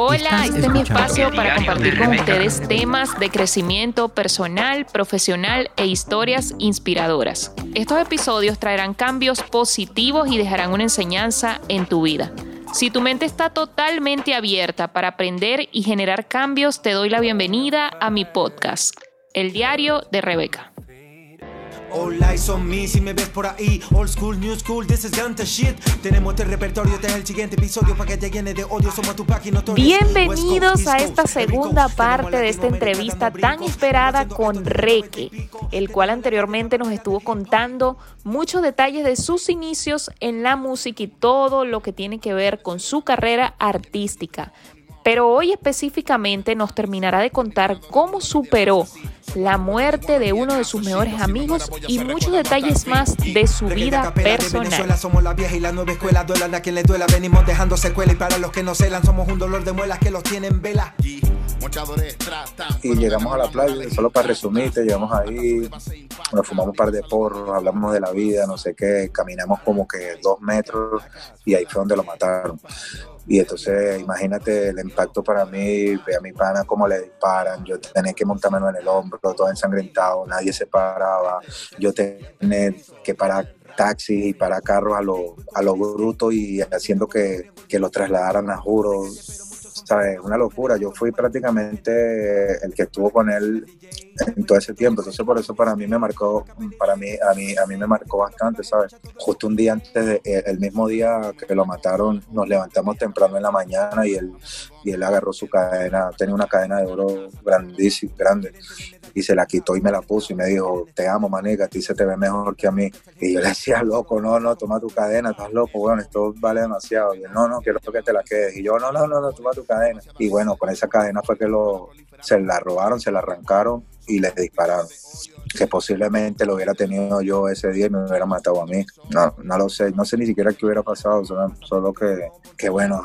Hola, este es mi espacio para compartir con ustedes temas de crecimiento personal, profesional e historias inspiradoras. Estos episodios traerán cambios positivos y dejarán una enseñanza en tu vida. Si tu mente está totalmente abierta para aprender y generar cambios, te doy la bienvenida a mi podcast, El Diario de Rebeca. All eyes on me, si me ves por ahí. Old school, new school, this is gangsta shit. Tenemos este repertorio, este es el siguiente episodio para que te llene de odio. Somos tu página. Bienvenidos a esta segunda parte de esta entrevista tan esperada con Reque, el cual anteriormente nos estuvo contando muchos detalles de sus inicios en la música y todo lo que tiene que ver con su carrera artística. Pero hoy específicamente nos terminará de contar cómo superó la muerte de uno de sus mejores amigos y muchos detalles más de su vida personal. Somos la vieja y la nueva escuela, duela a quien le duela, venimos dejando secuela y para los que no celan somos un dolor de muelas que los tienen vela. Y llegamos a la playa, solo para resumirte, llegamos ahí, nos fumamos un par de porros, hablamos de la vida, no sé qué, caminamos como que dos metros y ahí fue donde lo mataron. Y entonces imagínate el impacto para mí, ve a mi pana cómo le disparan, yo tenía que montarme en el hombro, todo ensangrentado, nadie se paraba, yo tenía que parar taxis y parar carros a lo, a lo bruto y haciendo que, que los trasladaran a juro ¿sabes? Una locura. Yo fui prácticamente el que estuvo con él en todo ese tiempo. Entonces por eso para mí me marcó, para mí, a mí, a mí me marcó bastante, ¿sabes? Justo un día antes, de, eh, el mismo día que lo mataron, nos levantamos temprano en la mañana y él, y él agarró su cadena, tenía una cadena de oro grandísima, grande y se la quitó y me la puso y me dijo, te amo, manica, a ti se te ve mejor que a mí. Y yo le decía, loco, no, no, toma tu cadena, estás loco, bueno, esto vale demasiado. Y él, no, no, quiero que te la quedes. Y yo, no, no, no, no, toma tu cadena. Y bueno, con esa cadena fue que lo, se la robaron, se la arrancaron y le dispararon. Que posiblemente lo hubiera tenido yo ese día y me hubiera matado a mí. No, no lo sé, no sé ni siquiera qué hubiera pasado, solo, que, que, bueno,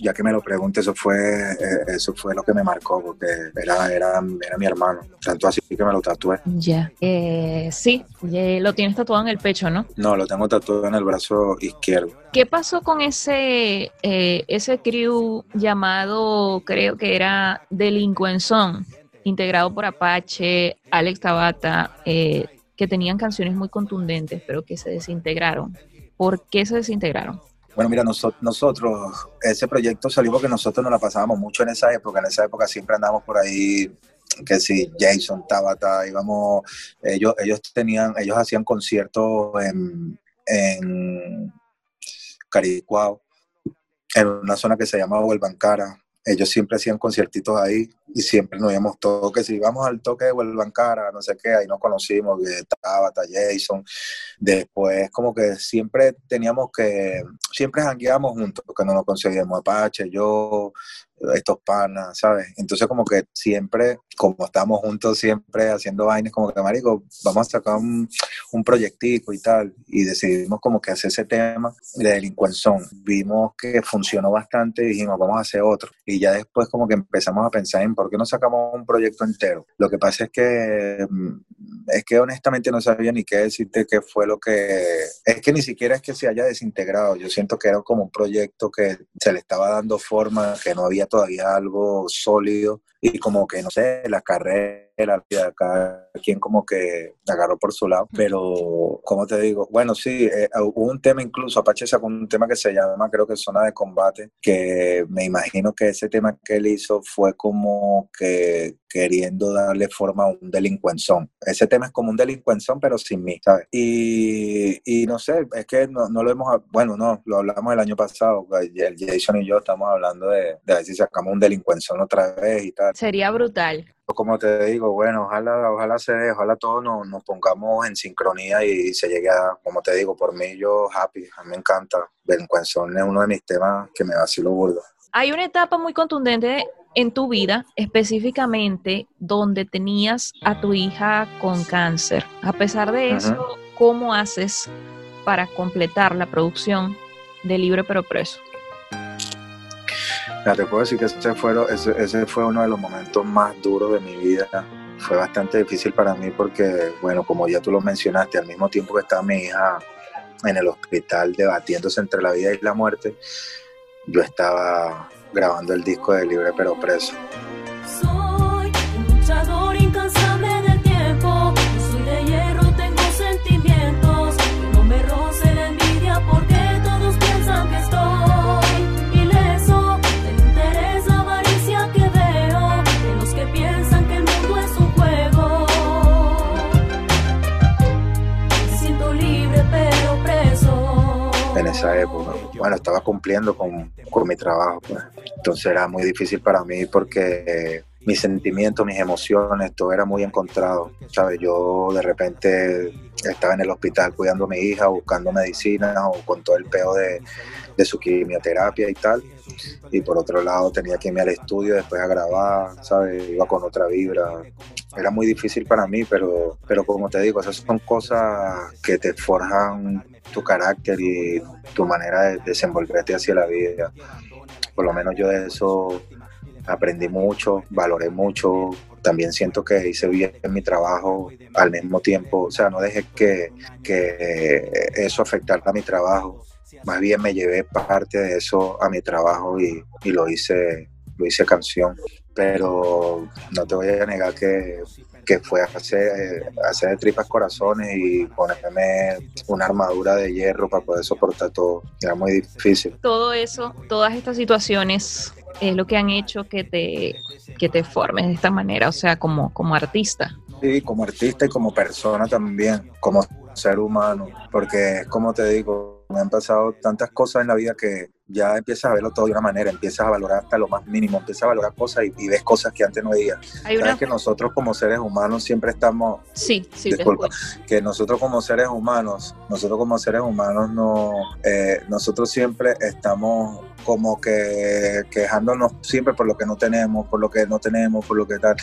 ya que me lo pregunte, eso fue, eh, eso fue lo que me marcó, porque era, era, era mi hermano. Tanto así que me lo tatué. Ya, eh, sí, lo tienes tatuado en el pecho, ¿no? No, lo tengo tatuado en el brazo izquierdo. ¿Qué pasó con ese, eh, ese crew llamado, creo que era Delincuenzón? Integrado por Apache, Alex Tabata, eh, que tenían canciones muy contundentes, pero que se desintegraron. ¿Por qué se desintegraron? Bueno, mira, nosotros, ese proyecto salió porque nosotros nos la pasábamos mucho en esa época. En esa época siempre andábamos por ahí, que si Jason, Tabata, íbamos, ellos, ellos tenían, ellos hacían conciertos en, en Caricuao, en una zona que se llamaba Huelbancara ellos siempre hacían conciertitos ahí y siempre nos íbamos todos, que si íbamos al toque de Huelvancara, no sé qué, ahí nos conocimos, que Tabata, Jason, después como que siempre teníamos que, siempre jangueábamos juntos, porque no nos conseguíamos Apache, yo, estos panas, ¿sabes? Entonces como que siempre, como estamos juntos siempre haciendo vainas, como que, marico, vamos a sacar un, un proyectico y tal, y decidimos como que hacer ese tema de delincuenzón. Vimos que funcionó bastante y dijimos, vamos a hacer otro. Y ya después como que empezamos a pensar en por qué no sacamos un proyecto entero. Lo que pasa es que, mm, es que honestamente no sabía ni qué decirte qué fue lo que, es que ni siquiera es que se haya desintegrado, yo siento que era como un proyecto que se le estaba dando forma, que no había todavía algo sólido y como que, no sé, la carrera cada quien como que agarró por su lado, pero como te digo, bueno, sí, eh, hubo un tema incluso, Apache sacó un tema que se llama, creo que Zona de Combate, que me imagino que ese tema que él hizo fue como que queriendo darle forma a un delincuenzón. Ese tema es como un delincuenzón, pero sin mí, ¿sabes? Y, no sé, es que no, no, lo hemos, bueno, no, lo hablamos el año pasado, el Jason y yo estamos hablando de, de ver si sacamos un delincuenzón otra vez y tal. Sería brutal como te digo, bueno, ojalá, ojalá se dé, ojalá todos nos, nos, pongamos en sincronía y se llegue a, como te digo, por mí yo happy, a mí me encanta. Delincuención es uno de mis temas que me vacilo burdo. Hay una etapa muy contundente en tu vida, específicamente donde tenías a tu hija con cáncer. A pesar de eso, ¿cómo haces para completar la producción de Libre pero Preso? Te puedo decir que ese fue, uno de los momentos más duros de mi vida. Fue bastante difícil para mí porque, bueno, como ya tú lo mencionaste, al mismo tiempo que estaba mi hija en el hospital debatiéndose entre la vida y la muerte, yo estaba grabando el disco de Libre pero Preso. Bueno, estaba cumpliendo con, con mi trabajo, pues. entonces era muy difícil para mí porque mis sentimientos, mis emociones, todo era muy encontrado, ¿sabes? Yo de repente estaba en el hospital cuidando a mi hija, buscando medicina o con todo el peo de, de su quimioterapia y tal. Y por otro lado tenía que irme al estudio después a grabar, ¿sabes? Iba con otra vibra. Era muy difícil para mí, pero, pero como te digo, esas son cosas que te forjan tu carácter y tu manera de desenvolverte hacia la vida. Por lo menos yo de eso aprendí mucho, valoré mucho, también siento que hice bien mi trabajo al mismo tiempo, o sea, no dejé que, que eso afectara a mi trabajo, más bien me llevé parte de eso a mi trabajo y, y lo hice lo hice canción, pero no te voy a negar que, que fue hacer, hacer tripas corazones y ponerme una armadura de hierro para poder soportar todo. Era muy difícil. Todo eso, todas estas situaciones es lo que han hecho que te, que te formes de esta manera, o sea, como, como artista. Sí, como artista y como persona también, como ser humano, porque es como te digo, me han pasado tantas cosas en la vida que ya empiezas a verlo todo de una manera, empiezas a valorar hasta lo más mínimo, empiezas a valorar cosas y, ves cosas que antes no veías. Hay Sabes que nosotros como seres humanos siempre estamos... Sí, sí, disculpa, que nosotros como seres humanos, nosotros como seres humanos no, eh, nosotros siempre estamos como que quejándonos siempre por lo que no tenemos, por lo que no tenemos, por lo que tal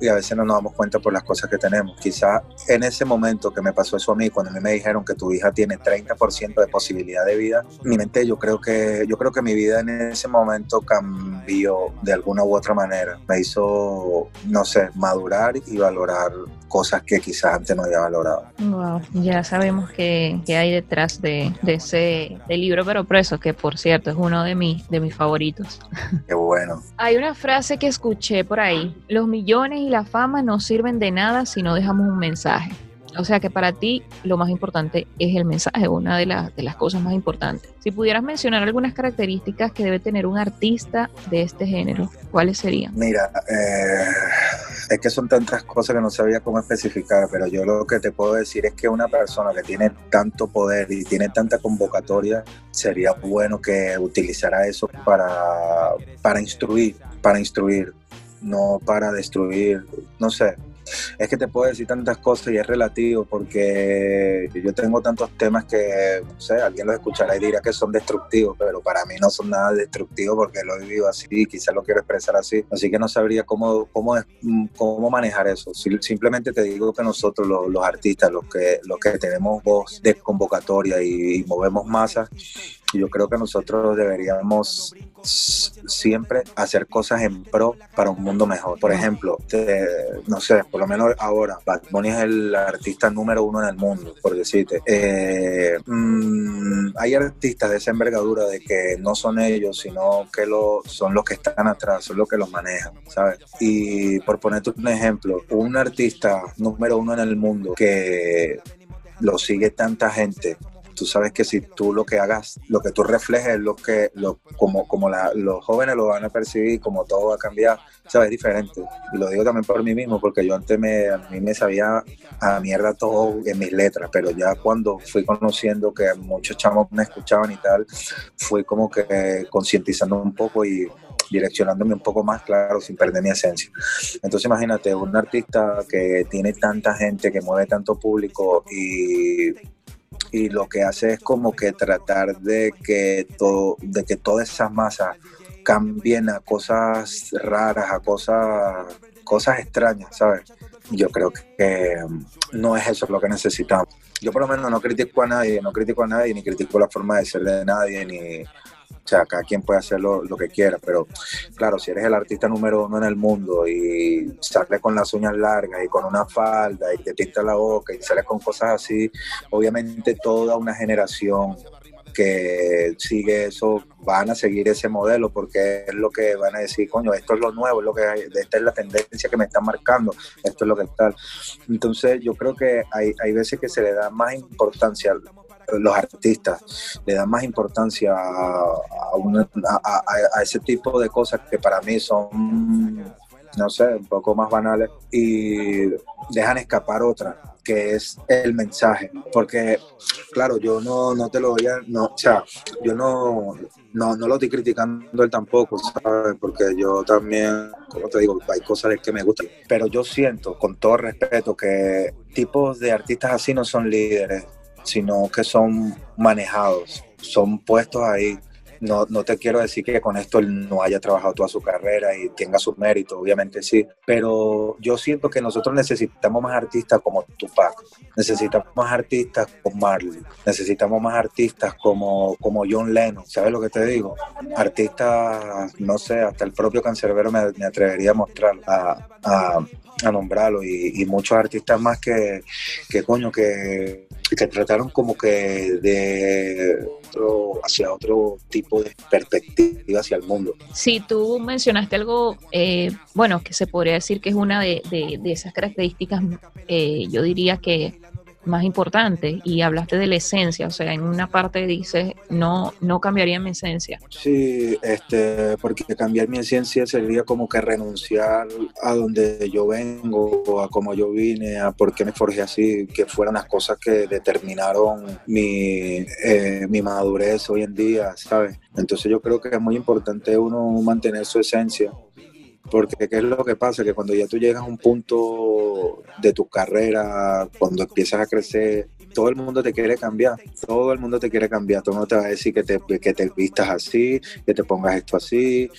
y a veces no nos damos cuenta por las cosas que tenemos. Quizá en ese momento que me pasó eso a mí, cuando a mí me dijeron que tu hija tiene 30% de posibilidad de vida, mi mente yo creo que yo creo que mi vida en ese momento cambió de alguna u otra manera. Me hizo, no sé, madurar y valorar cosas que quizás antes no había valorado. Wow, ya sabemos que, que hay detrás de, de ese libro pero preso, que por cierto es uno de, mis de mis favoritos. Qué bueno. Hay una frase que escuché por ahí, los millones y la fama no sirven de nada si no dejamos un mensaje. O sea que para ti lo más importante es el mensaje, una de, de las cosas más importantes. Si pudieras mencionar algunas características que debe tener un artista de este género, ¿cuáles serían? Mira, eh, es que son tantas cosas que no sabía cómo especificar, pero yo lo que te puedo decir es que una persona que tiene tanto poder y tiene tanta convocatoria, sería bueno que utilizara eso para, para instruir, para instruir, no para destruir, no sé, es que te puedo decir tantas cosas y es relativo porque yo tengo tantos temas que, no sé, alguien los escuchará y dirá que son destructivos, pero para mí no son nada destructivos porque lo he vivido así y quizás lo quiero expresar así. Así que no sabría cómo, cómo, cómo manejar eso. Simplemente te digo que nosotros, los, artistas, los que, los que tenemos voz de convocatoria y movemos masas, yo creo que nosotros deberíamos siempre hacer cosas en pro para un mundo mejor. Por ejemplo, no sé, por lo menos ahora, Bad Bunny es el artista número uno en el mundo, por decirte. Eh, mm, hay artistas de esa envergadura de que no son ellos, sino que lo, son los que están atrás, son los que los manejan, ¿sabes? Y por ponerte un ejemplo, un artista número uno en el mundo que lo sigue tanta gente tú sabes que si tú lo que hagas, lo que tú reflejes, lo que, lo, como, como los jóvenes lo van a percibir, como todo va a cambiar, sabes, diferente. Y lo digo también por mí mismo, porque yo antes me, a mí me sabía a mierda todo en mis letras, pero ya cuando fui conociendo que muchos chamos me escuchaban y tal, fui como que concientizando un poco y direccionándome un poco más claro sin perder mi esencia. Entonces imagínate, un artista que tiene tanta gente, que mueve tanto público y y lo que hace es como que tratar de que todo, de que todas esas masas cambien a cosas raras, a cosas, cosas extrañas, ¿sabes? Yo creo que no es eso lo que necesitamos. Yo por lo menos no critico a nadie, no critico a nadie, ni critico la forma de ser de nadie, ni, o sea, cada quien puede hacer lo, que quiera, pero claro, si eres el artista número uno en el mundo y sales con las uñas largas y con una falda y te pinta la boca y sales con cosas así, obviamente toda una generación que sigue eso, van a seguir ese modelo porque es lo que van a decir, coño, esto es lo nuevo, es lo que esta es la tendencia que me están marcando, esto es lo que tal. Entonces yo creo que hay, hay veces que se le da más importancia los artistas le dan más importancia a, ese tipo de cosas que para mí son, no sé, un poco más banales y dejan escapar otras que es el mensaje, porque claro, yo no, no te lo voy a, no, o sea, yo no, no, no lo estoy criticando él tampoco, ¿sabes? Porque yo también, como te digo, hay cosas que me gustan, pero yo siento, con todo respeto, que tipos de artistas así no son líderes, sino que son manejados, son puestos ahí no, no te quiero decir que con esto él no haya trabajado toda su carrera y tenga sus méritos, obviamente sí, pero yo siento que nosotros necesitamos más artistas como Tupac, necesitamos más artistas como Marley, necesitamos más artistas como, como John Lennon, ¿sabes lo que te digo? Artistas, no sé, hasta el propio Cancerbero me, me atrevería a mostrar, a, a, nombrarlo y, y, muchos artistas más que, que coño, que, que trataron como que de hacia otro tipo de perspectiva hacia el mundo. Sí, tú mencionaste algo, eh, bueno, que se podría decir que es una de, esas características, eh, yo diría que más importante y hablaste de la esencia, o sea, en una parte dices, no, no cambiaría mi esencia. Sí, este, porque cambiar mi esencia sería como que renunciar a donde yo vengo, a cómo yo vine, a por qué me forjé así, que fueran las cosas que determinaron mi, eh, mi madurez hoy en día, ¿sabes? Entonces yo creo que es muy importante uno mantener su esencia porque ¿qué es lo que pasa? Que cuando ya tú llegas a un punto de tu carrera, cuando empiezas a crecer, todo el mundo te quiere cambiar, todo el mundo te quiere cambiar, todo el mundo te va a decir que te, que te vistas así, que te pongas esto así,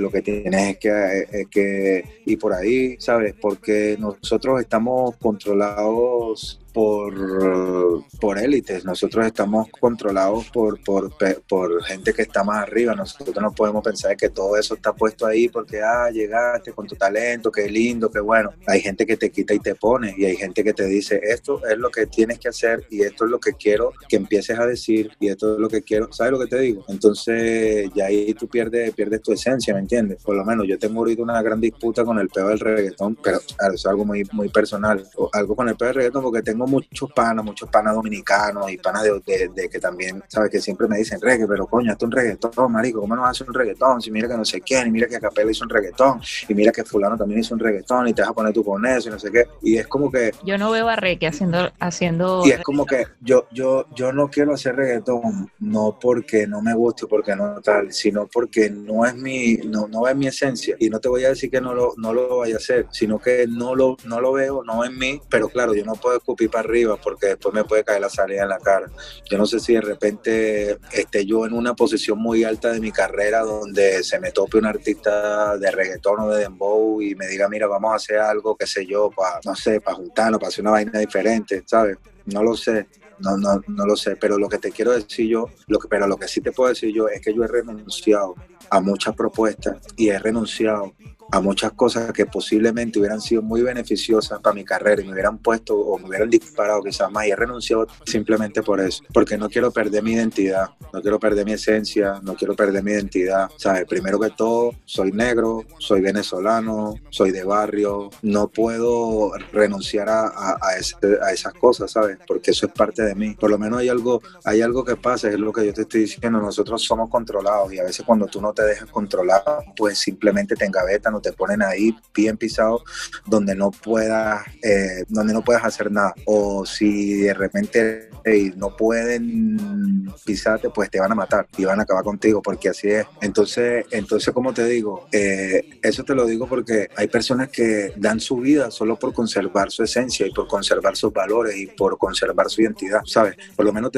lo que tienes es que, es ir por ahí, ¿sabes? Porque nosotros estamos controlados por, por élites, nosotros estamos controlados por, por, por, gente que está más arriba, nosotros no podemos pensar que todo eso está puesto ahí porque, ah, llegaste con tu talento, qué lindo, qué bueno. Hay gente que te quita y te pone y hay gente que te dice, esto es lo que tienes que hacer y esto es lo que quiero que empieces a decir y esto es lo que quiero, ¿sabes lo que te digo? Entonces ya ahí tú pierdes, pierdes tu esencia, ¿me entiendes? Por lo menos yo tengo ahorita una gran disputa con el peo del reggaetón, pero es algo muy, muy personal, o algo con el peo del reggaetón porque tengo muchos panas, muchos panas dominicanos y panas de, que también, ¿sabes? Que siempre me dicen reggae, pero coño, esto es un reggaetón, marico, ¿cómo no hace un reggaetón? Si mira que no sé quién, y mira que Capela hizo un reggaetón, y mira que fulano también hizo un reggaetón, y te vas a poner tú con eso, y no sé qué. Y es como que... Yo no veo a Reque haciendo... haciendo y es como que yo, yo, yo no quiero hacer reggaetón, no porque no me guste, porque no tal, sino porque no es mi, no, no es mi esencia. Y no te voy a decir que no lo, no lo vaya a hacer, sino que no lo, no lo veo, no en mí, pero claro, yo no puedo escupir para arriba porque después me puede caer la salida en la cara. Yo no sé si de repente esté yo en una posición muy alta de mi carrera donde se me tope un artista de reggaetón o de dembow y me diga, mira, vamos a hacer algo, qué sé yo, para, no sé, para juntarnos, para hacer una vaina diferente, ¿sabes? No lo sé. No, no, no lo sé, pero lo que te quiero decir yo, lo que, pero lo que sí te puedo decir yo es que yo he renunciado a muchas propuestas y he renunciado a muchas cosas que posiblemente hubieran sido muy beneficiosas para mi carrera y me hubieran puesto o me hubieran disparado quizás más y he renunciado simplemente por eso, porque no quiero perder mi identidad, no quiero perder mi esencia, no quiero perder mi identidad, ¿sabes? Primero que todo, soy negro, soy venezolano, soy de barrio, no puedo renunciar a, a, a, esas cosas, ¿sabes? Porque eso es parte de mí. Por lo menos hay algo, hay algo que pasa, es lo que yo te estoy diciendo, nosotros somos controlados y a veces cuando tú no te dejas controlar, pues simplemente te engavetan, no te ponen ahí bien pisado donde no puedas, eh, donde no puedas hacer nada. O si de repente no pueden pisarte, pues te van a matar y van a acabar contigo, porque así es. Entonces, entonces como te digo, eh, eso te lo digo porque hay personas que dan su vida solo por conservar su esencia y por conservar sus valores y por conservar su identidad, ¿sabes? Por lo menos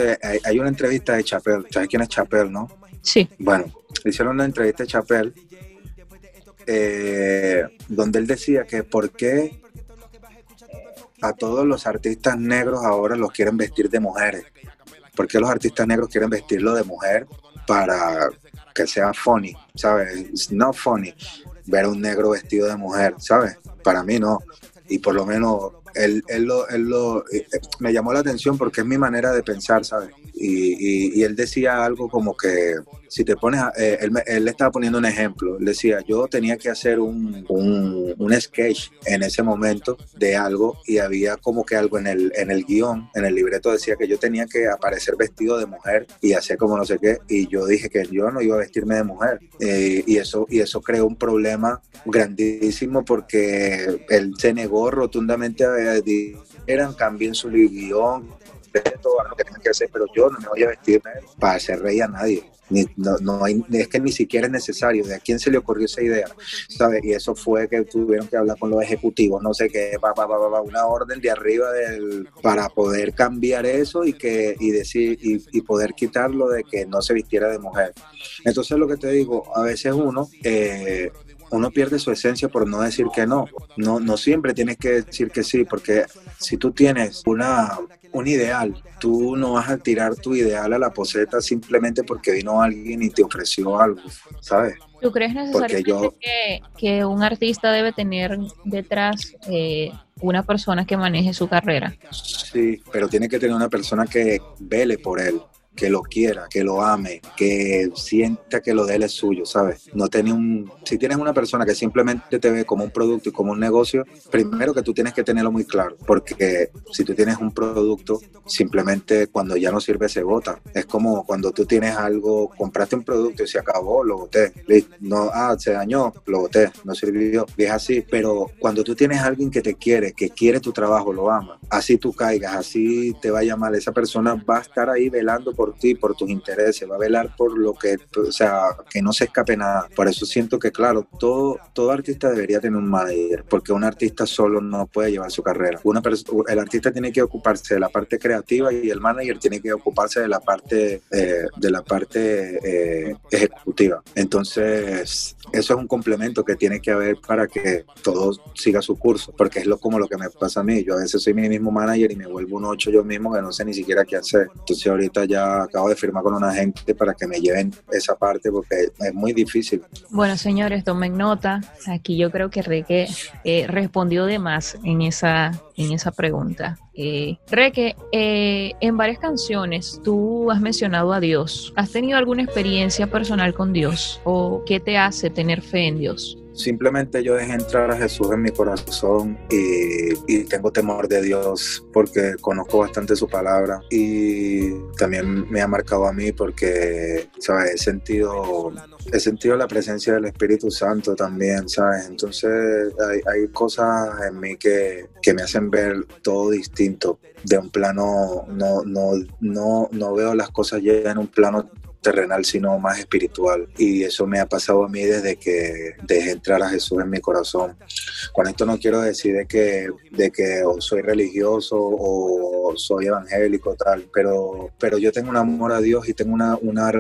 hay, una entrevista de Chapel, ¿sabes quién es Chapel, no? Sí. Bueno, hicieron una entrevista de Chapel eh, donde él decía que por qué a todos los artistas negros ahora los quieren vestir de mujeres. ¿Por qué los artistas negros quieren vestirlo de mujer para que sea funny? ¿Sabes? No funny ver a un negro vestido de mujer, ¿sabes? Para mí no. Y por lo menos él, él, lo, él lo, eh, me llamó la atención porque es mi manera de pensar, ¿sabes? Y, y, él decía algo como que si te pones, eh, él, él, estaba poniendo un ejemplo, él decía, yo tenía que hacer un, un, un, sketch en ese momento de algo y había como que algo en el, en el guion, en el libreto decía que yo tenía que aparecer vestido de mujer y hacer como no sé qué, y yo dije que yo no iba a vestirme de mujer. Eh, y, eso, y eso creó un problema grandísimo porque él se negó rotundamente a decir, eran, cambien su guion, todo lo que que hacer, pero yo no me voy a vestir para hacer rey a nadie. No, es que ni siquiera es necesario. ¿De a quién se le ocurrió esa idea? ¿Sabes? Y eso fue que tuvieron que hablar con los ejecutivos, no sé qué, va, va, va, una orden de arriba del, para poder cambiar eso y, que, y, decir, y, y, poder quitarlo de que no se vistiera de mujer. Entonces, lo que te digo, a veces uno. Eh, uno pierde su esencia por no decir que no. No, no siempre tienes que decir que sí, porque si tú tienes una, un ideal, tú no vas a tirar tu ideal a la poseta simplemente porque vino alguien y te ofreció algo, ¿sabes? ¿Tú crees necesariamente que, que, un artista debe tener detrás eh, una persona que maneje su carrera? Sí, pero tiene que tener una persona que vele por él, que lo quiera, que lo ame, que sienta que lo de él es suyo, ¿sabes? No tiene un, si tienes una persona que simplemente te ve como un producto y como un negocio, primero que tú tienes que tenerlo muy claro, porque si tú tienes un producto, simplemente cuando ya no sirve se bota. Es como cuando tú tienes algo, compraste un producto y se acabó, lo boté. No, ah, se dañó, lo boté, no sirvió. es así, pero cuando tú tienes alguien que te quiere, que quiere tu trabajo, lo ama, así tú caigas, así te vaya mal, esa persona va a estar ahí velando por por ti, por tus intereses, va a velar por lo que, o sea, que no se escape nada. Por eso siento que, claro, todo, todo artista debería tener un manager, porque un artista solo no puede llevar su carrera. Una el artista tiene que ocuparse de la parte creativa y el manager tiene que ocuparse de la parte, eh, de la parte eh, ejecutiva. Entonces, eso es un complemento que tiene que haber para que todo siga su curso, porque es lo, como lo que me pasa a mí. Yo a veces soy mi mismo manager y me vuelvo un ocho yo mismo que no sé ni siquiera qué hacer. Entonces ahorita ya acabo de firmar con una gente para que me lleven esa parte porque es muy difícil. Bueno, señores, tomen nota. Aquí yo creo que Reque eh, respondió de más en esa, en esa pregunta. Eh, Reque, eh, en varias canciones tú has mencionado a Dios. ¿Has tenido alguna experiencia personal con Dios? ¿O qué te hace tener fe en Dios? Simplemente yo dejé entrar a Jesús en mi corazón y, tengo temor de Dios porque conozco bastante su palabra y también me ha marcado a mí porque, ¿sabes? He sentido, he sentido la presencia del Espíritu Santo también, ¿sabes? Entonces hay, hay cosas en mí que, que me hacen ver todo distinto de un plano, no, no, no, no veo las cosas ya en un plano terrenal, sino más espiritual. Y eso me ha pasado a mí desde que dejé entrar a Jesús en mi corazón. Con esto no quiero decir de que, de que soy religioso o soy evangélico, tal, pero, pero yo tengo un amor a Dios y tengo una, una,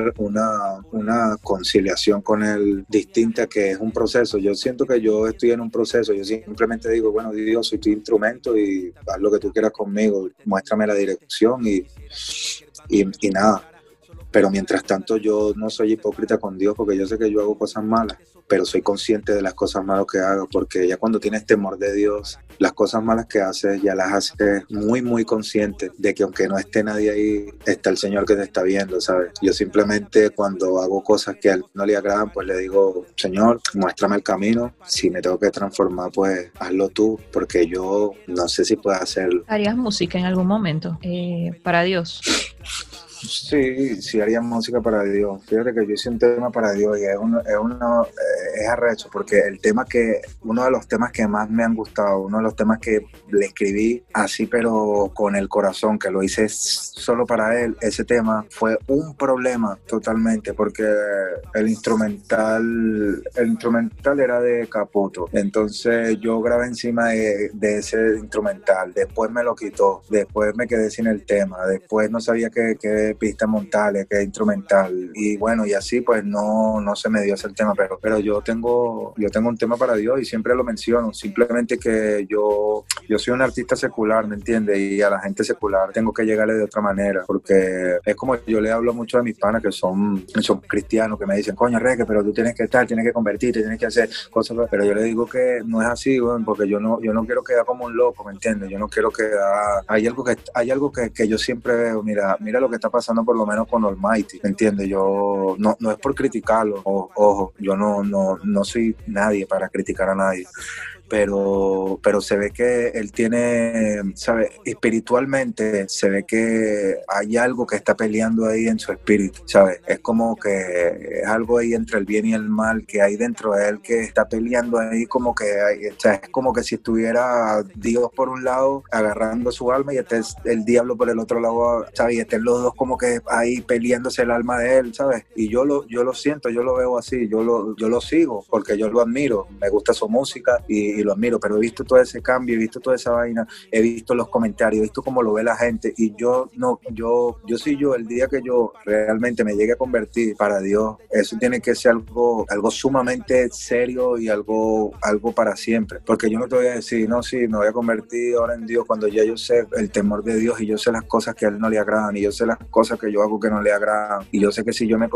una, conciliación con Él distinta que es un proceso. Yo siento que yo estoy en un proceso, yo simplemente digo, bueno, Dios, soy tu instrumento y haz lo que tú quieras conmigo, muéstrame la dirección y, y nada pero mientras tanto yo no soy hipócrita con Dios porque yo sé que yo hago cosas malas, pero soy consciente de las cosas malas que hago porque ya cuando tienes temor de Dios, las cosas malas que haces ya las haces muy, muy consciente de que aunque no esté nadie ahí, está el Señor que te está viendo, ¿sabes? Yo simplemente cuando hago cosas que a él no le agradan, pues le digo, Señor, muéstrame el camino, si me tengo que transformar, pues hazlo tú, porque yo no sé si puedo hacerlo. ¿Harías música en algún momento eh, para Dios? Sí, sí haría música para Dios. Fíjate que yo hice un tema para Dios y es, uno, es, uno, eh, es arrecho porque el tema que, uno de los temas que más me han gustado, uno de los temas que le escribí así pero con el corazón, que lo hice solo para él, ese tema fue un problema totalmente porque el instrumental, el instrumental era de Caputo. Entonces yo grabé encima de, de ese instrumental, después me lo quitó, después me quedé sin el tema, después no sabía qué, qué pista montales, que instrumental. Y bueno, y así pues no, no se me dio ese tema, pero, pero yo tengo, yo tengo un tema para Dios y siempre lo menciono, simplemente que yo, yo soy un artista secular, ¿me entiendes? Y a la gente secular tengo que llegarle de otra manera, porque es como yo le hablo mucho a mis panas que son, son cristianos, que me dicen, coño, Reque, pero tú tienes que estar, tienes que convertirte, tienes que hacer cosas, pero yo le digo que no es así, porque yo no, yo no quiero quedar como un loco, ¿me entiendes? Yo no quiero quedar, hay algo que, hay algo que, que yo siempre veo, mira, mira lo que está pasando por lo menos con Almighty, ¿me entiendes? Yo, no, no es por criticarlo, ojo, yo no, no, no soy nadie para criticar a nadie pero, pero se ve que él tiene, ¿sabe? Espiritualmente se ve que hay algo que está peleando ahí en su espíritu, ¿sabes? Es como que es algo ahí entre el bien y el mal que hay dentro de él que está peleando ahí como que hay, o sea, es como que si estuviera Dios por un lado agarrando su alma y este es el diablo por el otro lado, ¿sabes? Y estén los dos como que ahí peleándose el alma de él, ¿sabes? Y yo lo, yo lo siento, yo lo veo así, yo lo, yo lo sigo porque yo lo admiro, me gusta su música y, lo admiro, pero he visto todo ese cambio, he visto toda esa vaina, he visto los comentarios, he visto cómo lo ve la gente y yo no, yo, yo soy yo, el día que yo realmente me llegue a convertir para Dios, eso tiene que ser algo, algo sumamente serio y algo, algo para siempre, porque yo no te voy a decir, no, sí, me voy a convertir ahora en Dios cuando ya yo sé el temor de Dios y yo sé las cosas que a Él no le agradan y yo sé las cosas que yo hago que no le agradan y yo sé que si yo me,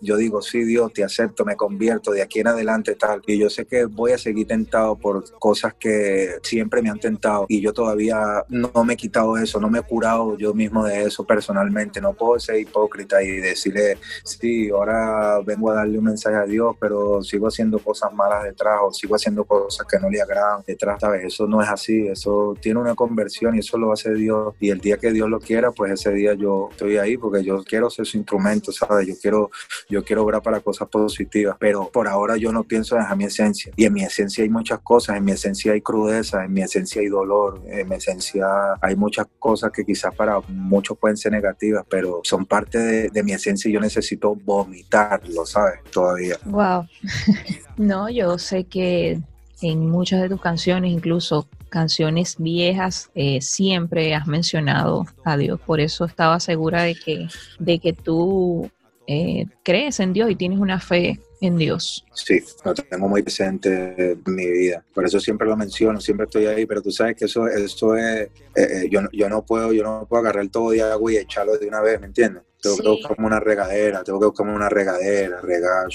yo digo, sí, Dios, te acepto, me convierto de aquí en adelante tal y yo sé que voy a seguir tentado por cosas que siempre me han tentado y yo todavía no me he quitado eso, no me he curado yo mismo de eso personalmente. No puedo ser hipócrita y decirle, sí, ahora vengo a darle un mensaje a Dios, pero sigo haciendo cosas malas detrás o sigo haciendo cosas que no le agradan detrás, ¿sabes? Eso no es así, eso tiene una conversión y eso lo hace Dios y el día que Dios lo quiera, pues ese día yo estoy ahí porque yo quiero ser su instrumento, ¿sabes? Yo quiero, yo quiero obrar para cosas positivas, pero por ahora yo no pienso dejar mi esencia y en mi esencia hay muchas cosas, en mi esencia hay crudeza, en mi esencia hay dolor, en mi esencia hay muchas cosas que quizás para muchos pueden ser negativas, pero son parte de, mi esencia y yo necesito vomitarlo, ¿sabes? Todavía. Wow. no, yo sé que en muchas de tus canciones, incluso canciones viejas, eh, siempre has mencionado a Dios. Por eso estaba segura de que, de que tú eh, crees en Dios y tienes una fe en Dios. Sí, lo tengo muy presente en mi vida. Por eso siempre lo menciono, siempre estoy ahí, pero tú sabes que eso, eso es, eh, eh, yo, yo no puedo, yo no puedo agarrar todo de agua y echarlo de una vez, ¿me entiendes? Tengo que buscar una regadera, tengo que buscar una regadera, regar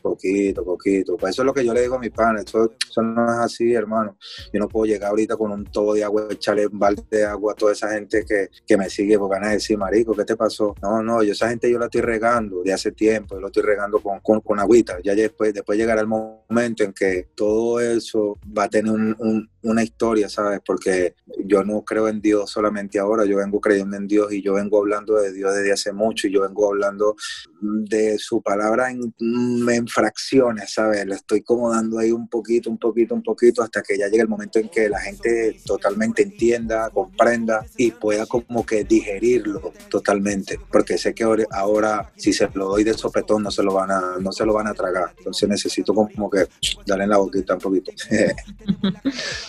poquito, poquito. Pues eso es lo que yo le digo a mis padres, eso, no es así, hermano. Yo no puedo llegar ahorita con un todo de agua, echarle un balde de agua a toda esa gente que, que me sigue porque van a decir, marico, ¿qué te pasó? No, no, yo esa gente yo la estoy regando de hace tiempo, yo lo estoy regando con, con, con agüita. Ya después, después llegará el momento en que todo eso va a tener un, una historia, ¿sabes? Porque yo no creo en Dios solamente ahora, yo vengo creyendo en Dios y yo vengo hablando de Dios desde hace mucho y yo vengo hablando de su palabra en, en fracciones, ¿sabes? Le estoy como dando ahí un poquito, un poquito, un poquito hasta que ya llegue el momento en que la gente totalmente entienda, comprenda y pueda como que digerirlo totalmente, porque sé que ahora si se lo doy de sopetón no se lo van a, no se lo van a tragar, entonces necesito como que darle en la boquita un poquito.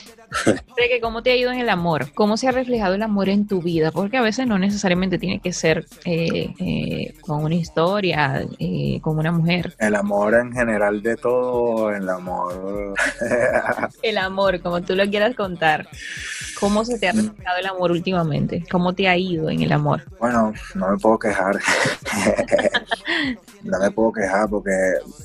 que ¿Cómo te ha ido en el amor? ¿Cómo se ha reflejado el amor en tu vida? Porque a veces no necesariamente tiene que ser eh, eh, con una historia, eh, con una mujer. El amor en general de todo, el amor. el amor, como tú lo quieras contar. ¿Cómo se te ha reflejado el amor últimamente? ¿Cómo te ha ido en el amor? Bueno, no me puedo quejar. no me puedo quejar porque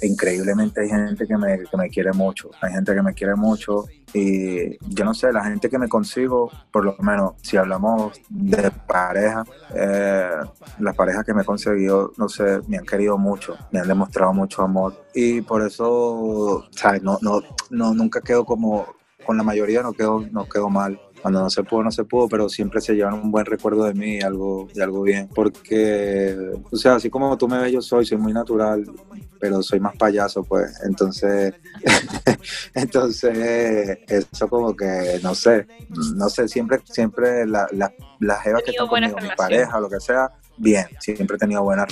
increíblemente hay gente que me, que me quiere mucho. Hay gente que me quiere mucho y yo no sé, la gente que me consigo, por lo menos si hablamos de pareja, eh, las parejas que me he conseguido, no sé, me han querido mucho, me han demostrado mucho amor y por eso, ¿sabes? No, no, no, nunca quedo como, con la mayoría no quedo, no quedo mal cuando no se pudo, no se pudo, pero siempre se llevan un buen recuerdo de mí, algo, de algo bien. Porque, o sea, así como tú me ves, yo soy, soy muy natural, pero soy más payaso, pues. Entonces, entonces, eso como que, no sé, no sé, siempre, siempre la, la, las que están conmigo, mi pareja, lo que sea, bien, siempre he tenido buena,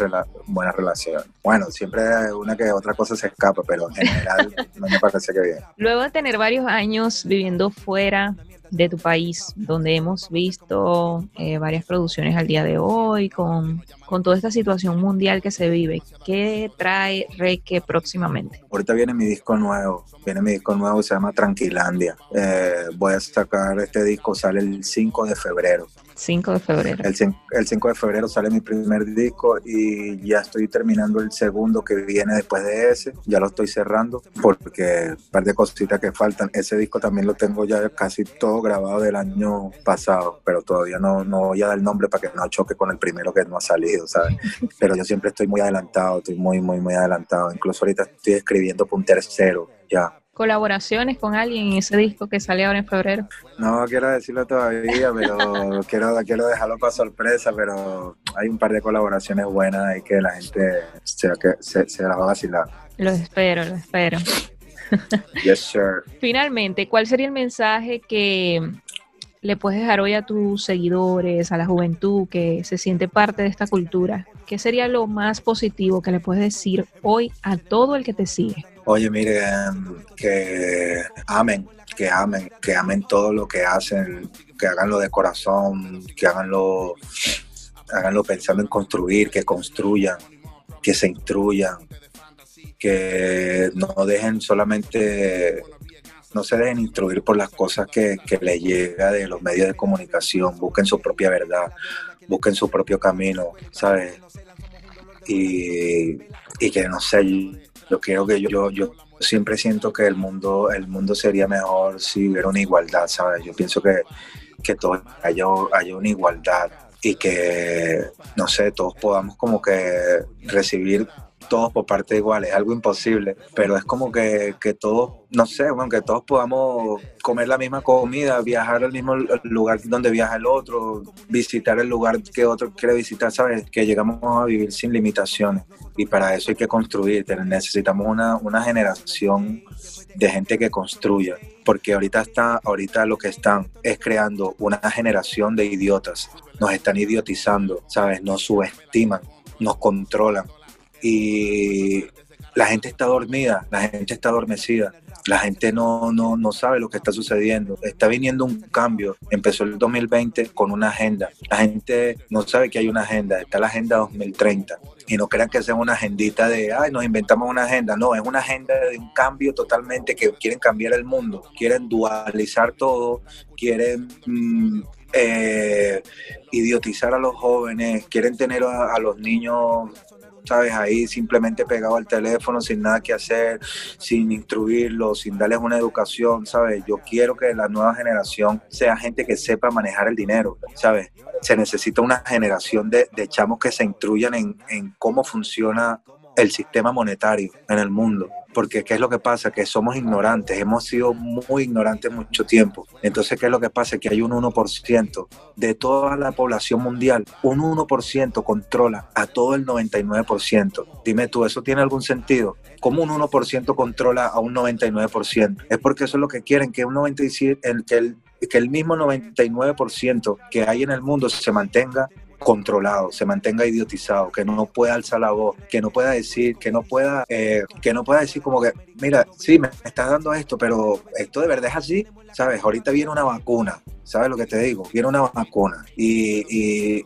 buena relación. Bueno, siempre una que otra cosa se escapa, pero en general no me parece que bien. Luego de tener varios años viviendo fuera, de tu país, donde hemos visto eh, varias producciones al día de hoy, con, con, toda esta situación mundial que se vive. ¿Qué trae Reque próximamente? Ahorita viene mi disco nuevo, viene mi disco nuevo, se llama Tranquilandia. Eh, voy a sacar este disco, sale el 5 de febrero. 5 de febrero. El, el 5 de febrero sale mi primer disco y ya estoy terminando el segundo que viene después de ese. Ya lo estoy cerrando porque un par de cositas que faltan. Ese disco también lo tengo ya casi todo grabado del año pasado, pero todavía no, no voy a dar el nombre para que no choque con el primero que no ha salido, ¿sabes? Pero yo siempre estoy muy adelantado, estoy muy, muy, muy adelantado. Incluso ahorita estoy escribiendo por un tercero ya colaboraciones con alguien en ese disco que sale ahora en febrero? No quiero decirlo todavía, pero quiero, quiero dejarlo para sorpresa, pero hay un par de colaboraciones buenas y que la gente se, que se, se las va a vacilar. Lo espero, lo espero. Yes, sir. Finalmente, ¿cuál sería el mensaje que le puedes dejar hoy a tus seguidores, a la juventud que se siente parte de esta cultura? ¿Qué sería lo más positivo que le puedes decir hoy a todo el que te sigue? Oye, miren, que amen, que amen, que amen todo lo que hacen, que haganlo de corazón, que haganlo, háganlo pensando en construir, que construyan, que se instruyan, que no dejen solamente, no se dejen instruir por las cosas que, que les llega de los medios de comunicación, busquen su propia verdad, busquen su propio camino, ¿sabes? Y, y que no sé, yo quiero que yo, yo siempre siento que el mundo, el mundo sería mejor si hubiera una igualdad, ¿sabes? Yo pienso que, que todo haya, haya una igualdad y que, no sé, todos podamos como que recibir todos por parte igual, es algo imposible, pero es como que, que todos, no sé, bueno, que todos podamos comer la misma comida, viajar al mismo lugar donde viaja el otro, visitar el lugar que otro quiere visitar, ¿sabes? Que llegamos a vivir sin limitaciones y para eso hay que construir, necesitamos una, una generación de gente que construya, porque ahorita está, ahorita lo que están es creando una generación de idiotas, nos están idiotizando, ¿sabes? Nos subestiman, nos controlan y la gente está dormida, la gente está adormecida, la gente no, no, no sabe lo que está sucediendo. Está viniendo un cambio. Empezó el 2020 con una agenda. La gente no sabe que hay una agenda, está la agenda 2030. Y no crean que sea una agendita de, ay, nos inventamos una agenda. No, es una agenda de un cambio totalmente que quieren cambiar el mundo, quieren dualizar todo, quieren... Mm, eh, idiotizar a los jóvenes, quieren tener a los niños ¿sabes? Ahí simplemente pegado al teléfono sin nada que hacer, sin instruirlos, sin darles una educación, ¿sabes? Yo quiero que la nueva generación sea gente que sepa manejar el dinero, ¿sabes? Se necesita una generación de, de chamos que se instruyan en, en cómo funciona el sistema monetario en el mundo porque ¿qué es lo que pasa? Que somos ignorantes, hemos sido muy ignorantes mucho tiempo. Entonces, ¿qué es lo que pasa? Que hay un 1% de toda la población mundial, un 1% controla a todo el 99%. Dime tú, ¿eso tiene algún sentido? ¿Cómo un 1% controla a un 99%? Es porque eso es lo que quieren, que, un 97, que, el, que el mismo 99% que hay en el mundo se mantenga controlado, se mantenga idiotizado, que no pueda alzar la voz, que no pueda decir, que no pueda, eh, que no pueda decir como que, mira, sí, me estás dando esto, pero esto de verdad es así, ¿sabes? Ahorita viene una vacuna, ¿sabes lo que te digo? Viene una vacuna. ¿Y,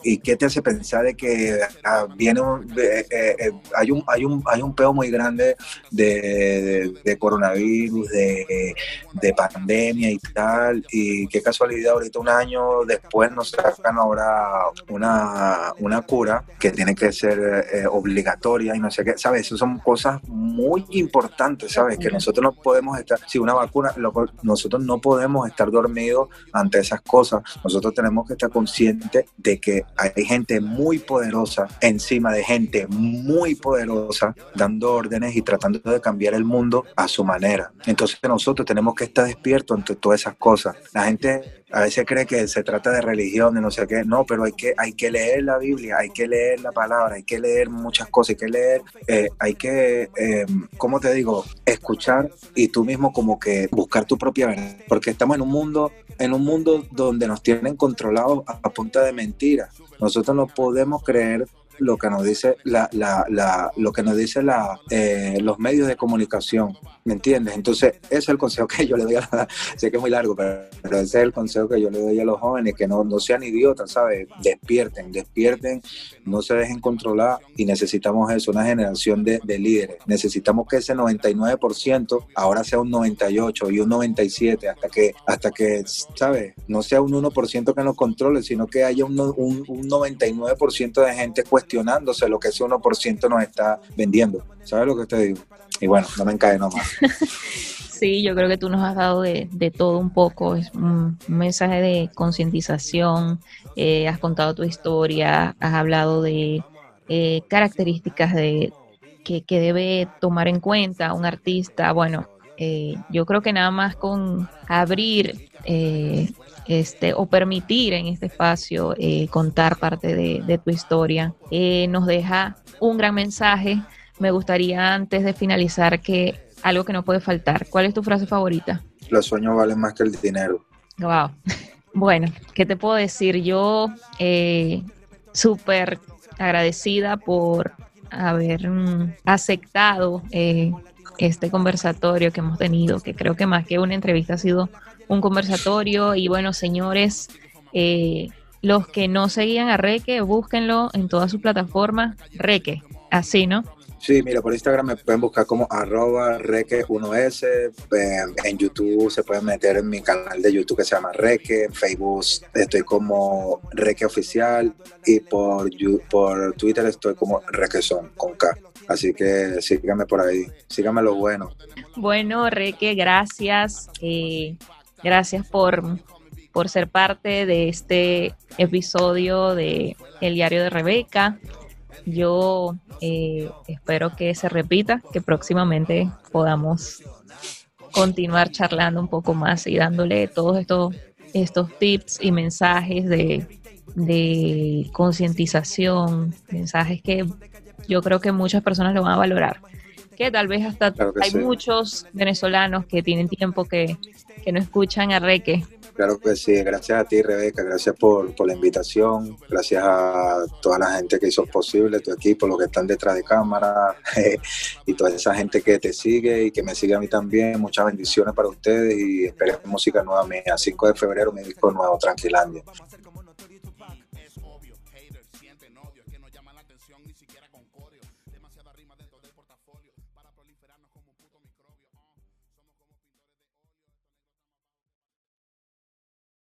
y, qué te hace pensar de que ah, viene un, eh, eh, hay, un, hay, un, hay un peo muy grande de, de, coronavirus, de, de, pandemia y tal? Y qué casualidad, ahorita un año después nos sacan ahora una, una cura que tiene que ser eh, obligatoria y no sé qué, ¿sabes? Eso son cosas muy importantes, ¿sabes? Que nosotros no podemos estar, si una vacuna, nosotros no podemos estar dormidos ante esas cosas, nosotros tenemos que estar conscientes de que hay gente muy poderosa encima de gente muy poderosa dando órdenes y tratando de cambiar el mundo a su manera. Entonces nosotros tenemos que estar despiertos ante todas esas cosas. La gente a veces cree que se trata de religión, de no sé qué, no, pero hay que, hay que leer la Biblia, hay que leer la palabra, hay que leer muchas cosas, hay que leer, eh, hay que, eh, ¿cómo te digo? Escuchar y tú mismo como que buscar tu propia verdad, porque estamos en un mundo, en un mundo donde nos tienen controlados a, punta de mentiras. Nosotros no podemos creer lo que nos dice la, la, la lo que nos dice la, eh, los medios de comunicación, ¿me entiendes? Entonces, ese es el consejo que yo le doy a la, sé que es muy largo, pero, ese es el consejo que yo le doy a los jóvenes, que no, no sean idiotas, ¿sabes? Despierten, despierten, no se dejen controlar y necesitamos eso, una generación de, de líderes. Necesitamos que ese 99% ahora sea un 98 y un 97 hasta que, hasta que, ¿sabes? No sea un 1% que nos controle, sino que haya un, un, un 99% de gente cuestionándose lo que ese 1% nos está vendiendo. ¿Sabes lo que te digo? Y bueno, no me encae nomás. Sí, yo creo que tú nos has dado de, todo un poco, es un mensaje de concientización, eh, has contado tu historia, has hablado de eh, características de, que, debe tomar en cuenta un artista. Bueno, eh, yo creo que nada más con abrir eh, este, o permitir en este espacio eh, contar parte de, de tu historia, nos deja un gran mensaje. Me gustaría antes de finalizar que algo que no puede faltar. ¿Cuál es tu frase favorita? Los sueños valen más que el dinero. Wow. Bueno, ¿qué te puedo decir? Yo súper agradecida por haber mm, aceptado eh, este conversatorio que hemos tenido, que creo que más que una entrevista ha sido un conversatorio. Y bueno, señores, eh, los que no seguían a Reque, búsquenlo en todas sus plataformas. Reque, así, ¿no? Sí, mira, por Instagram me pueden buscar como arroba reque1s, en YouTube se pueden meter en mi canal de YouTube que se llama Reque, en Facebook estoy como Reque Oficial y por, por Twitter estoy como Requezón con K. Así que síganme por ahí, síganme lo bueno. Bueno, Reque, gracias. Eh, gracias por, por ser parte de este episodio de El Diario de Rebeca. Yo eh, espero que se repita, que próximamente podamos continuar charlando un poco más y dándole todos estos, estos tips y mensajes de, de concientización, mensajes que yo creo que muchas personas lo van a valorar. Que tal vez hasta Claro hay sí. muchos venezolanos que tienen tiempo que, que no escuchan a Reque. Claro que sí, gracias a ti Rebeca, gracias por, por la invitación, gracias a toda la gente que hizo posible, tu equipo, los que están detrás de cámara y toda esa gente que te sigue y que me sigue a mí también. Muchas bendiciones para ustedes y esperemos música nueva mía. 5 de febrero mi disco nuevo, Tranquilandia.